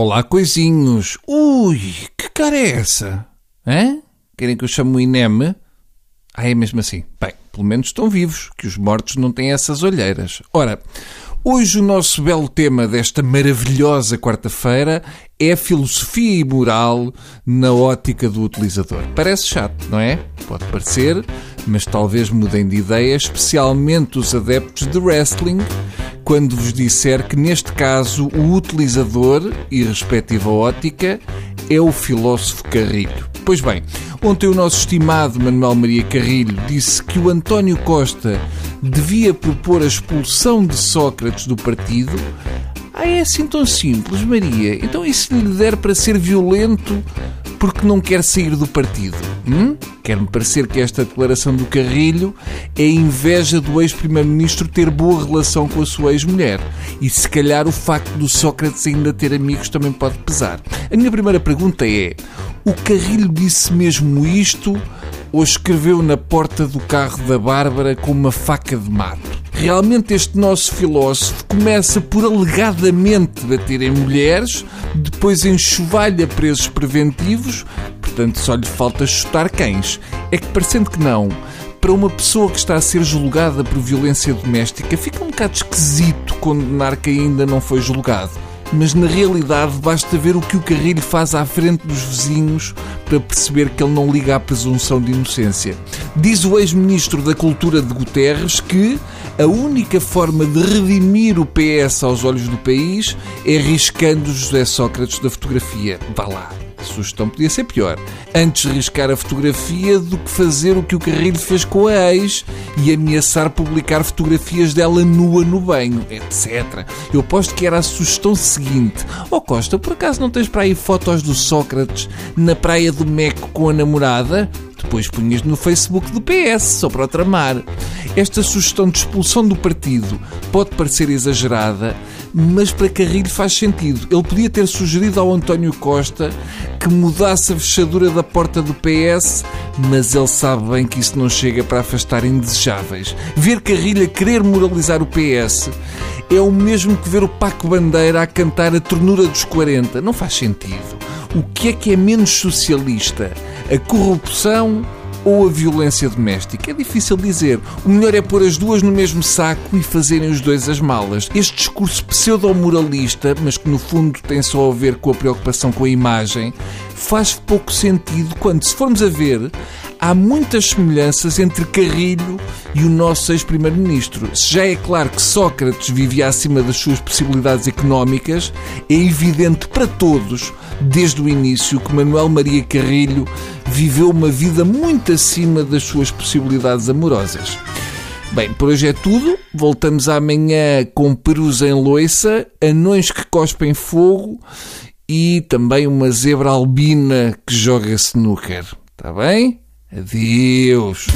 Olá, coisinhos. Ui, que cara é essa? Hã? Querem que eu chame o INEM? Ah, é mesmo assim. Bem, pelo menos estão vivos, que os mortos não têm essas olheiras. Ora, hoje o nosso belo tema desta maravilhosa quarta-feira é filosofia e moral na ótica do utilizador. Parece chato, não é? Pode parecer, mas talvez mudem de ideia, especialmente os adeptos de wrestling quando vos disser que, neste caso, o utilizador e respectiva ótica é o filósofo Carrilho. Pois bem, ontem o nosso estimado Manuel Maria Carrilho disse que o António Costa devia propor a expulsão de Sócrates do partido. Ah, é assim tão simples, Maria? Então e se lhe der para ser violento porque não quer sair do partido? Hum? Quer-me parecer que esta declaração do Carrilho é inveja do ex-primeiro-ministro ter boa relação com a sua ex-mulher. E se calhar o facto do Sócrates ainda ter amigos também pode pesar. A minha primeira pergunta é: o Carrilho disse mesmo isto ou escreveu na porta do carro da Bárbara com uma faca de mato? Realmente este nosso filósofo começa por alegadamente bater em mulheres, depois enxovalha presos preventivos, portanto só lhe falta chutar cães. É que parecendo que não, para uma pessoa que está a ser julgada por violência doméstica, fica um bocado esquisito condenar que ainda não foi julgado. Mas na realidade basta ver o que o Carrilho faz à frente dos vizinhos para perceber que ele não liga à presunção de inocência. Diz o ex-ministro da Cultura de Guterres que a única forma de redimir o PS aos olhos do país é riscando José Sócrates da fotografia. Vá lá. A sugestão podia ser pior. Antes riscar a fotografia do que fazer o que o Carrilho fez com a ex e ameaçar publicar fotografias dela nua no banho, etc. Eu posto que era a sugestão seguinte. Oh Costa, por acaso não tens para aí fotos do Sócrates na praia do Meco com a namorada? Depois punhas no Facebook do PS, só para tramar. Esta sugestão de expulsão do partido pode parecer exagerada, mas para Carrilho faz sentido. Ele podia ter sugerido ao António Costa que mudasse a fechadura da porta do PS, mas ele sabe bem que isso não chega para afastar indesejáveis. Ver Carrilho a querer moralizar o PS é o mesmo que ver o Paco Bandeira a cantar a ternura dos 40. Não faz sentido. O que é que é menos socialista? A corrupção ou a violência doméstica? É difícil dizer. O melhor é pôr as duas no mesmo saco e fazerem os dois as malas. Este discurso pseudo-moralista, mas que no fundo tem só a ver com a preocupação com a imagem, faz pouco sentido quando, se formos a ver, há muitas semelhanças entre Carrilho e o nosso ex-primeiro-ministro. Se já é claro que Sócrates vivia acima das suas possibilidades económicas, é evidente para todos, desde o início, que Manuel Maria Carrilho viveu uma vida muito acima das suas possibilidades amorosas. Bem, por hoje é tudo. Voltamos amanhã com perus em loiça, anões que cospem fogo e também uma zebra albina que joga snooker. Está bem? Adeus.